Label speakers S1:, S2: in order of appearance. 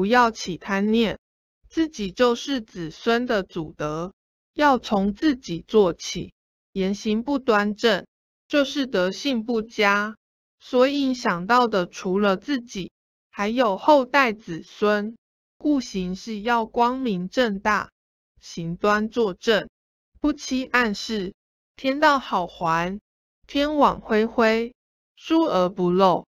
S1: 不要起贪念，自己就是子孙的祖德，要从自己做起。言行不端正，就是德性不佳。所以想到的除了自己，还有后代子孙。故行事要光明正大，行端坐正，不欺暗室。天道好还，天网恢恢，疏而不漏。